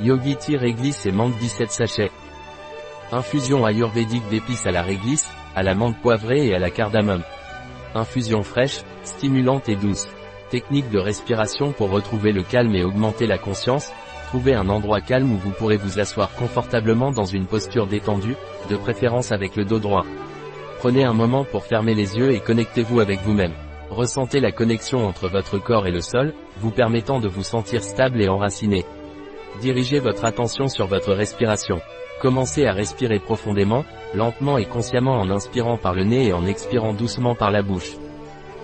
Yogi réglisse et menthe 17 sachets. Infusion ayurvédique d'épices à la réglisse, à la menthe poivrée et à la cardamome. Infusion fraîche, stimulante et douce. Technique de respiration pour retrouver le calme et augmenter la conscience. Trouvez un endroit calme où vous pourrez vous asseoir confortablement dans une posture détendue, de préférence avec le dos droit. Prenez un moment pour fermer les yeux et connectez-vous avec vous-même. Ressentez la connexion entre votre corps et le sol, vous permettant de vous sentir stable et enraciné. Dirigez votre attention sur votre respiration. Commencez à respirer profondément, lentement et consciemment en inspirant par le nez et en expirant doucement par la bouche.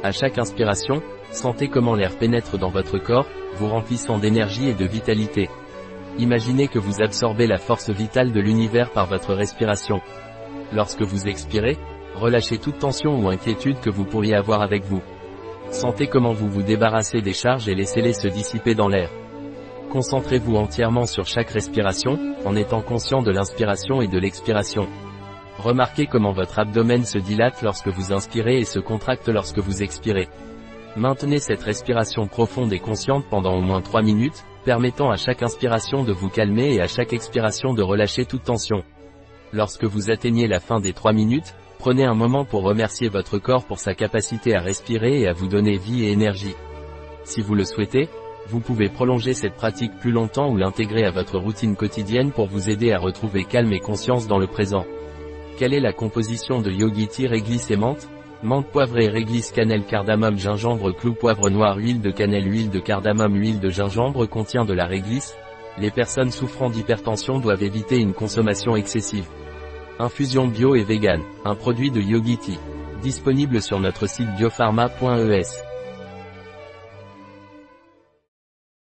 À chaque inspiration, sentez comment l'air pénètre dans votre corps, vous remplissant d'énergie et de vitalité. Imaginez que vous absorbez la force vitale de l'univers par votre respiration. Lorsque vous expirez, relâchez toute tension ou inquiétude que vous pourriez avoir avec vous. Sentez comment vous vous débarrassez des charges et laissez-les se dissiper dans l'air. Concentrez-vous entièrement sur chaque respiration, en étant conscient de l'inspiration et de l'expiration. Remarquez comment votre abdomen se dilate lorsque vous inspirez et se contracte lorsque vous expirez. Maintenez cette respiration profonde et consciente pendant au moins 3 minutes, permettant à chaque inspiration de vous calmer et à chaque expiration de relâcher toute tension. Lorsque vous atteignez la fin des 3 minutes, prenez un moment pour remercier votre corps pour sa capacité à respirer et à vous donner vie et énergie. Si vous le souhaitez, vous pouvez prolonger cette pratique plus longtemps ou l'intégrer à votre routine quotidienne pour vous aider à retrouver calme et conscience dans le présent. Quelle est la composition de Yogi Tea réglisse et menthe Menthe poivrée réglisse cannelle cardamome gingembre clou poivre noir huile de cannelle huile de cardamome huile de gingembre contient de la réglisse. Les personnes souffrant d'hypertension doivent éviter une consommation excessive. Infusion bio et vegan, un produit de Yogi Tea. Disponible sur notre site biopharma.es.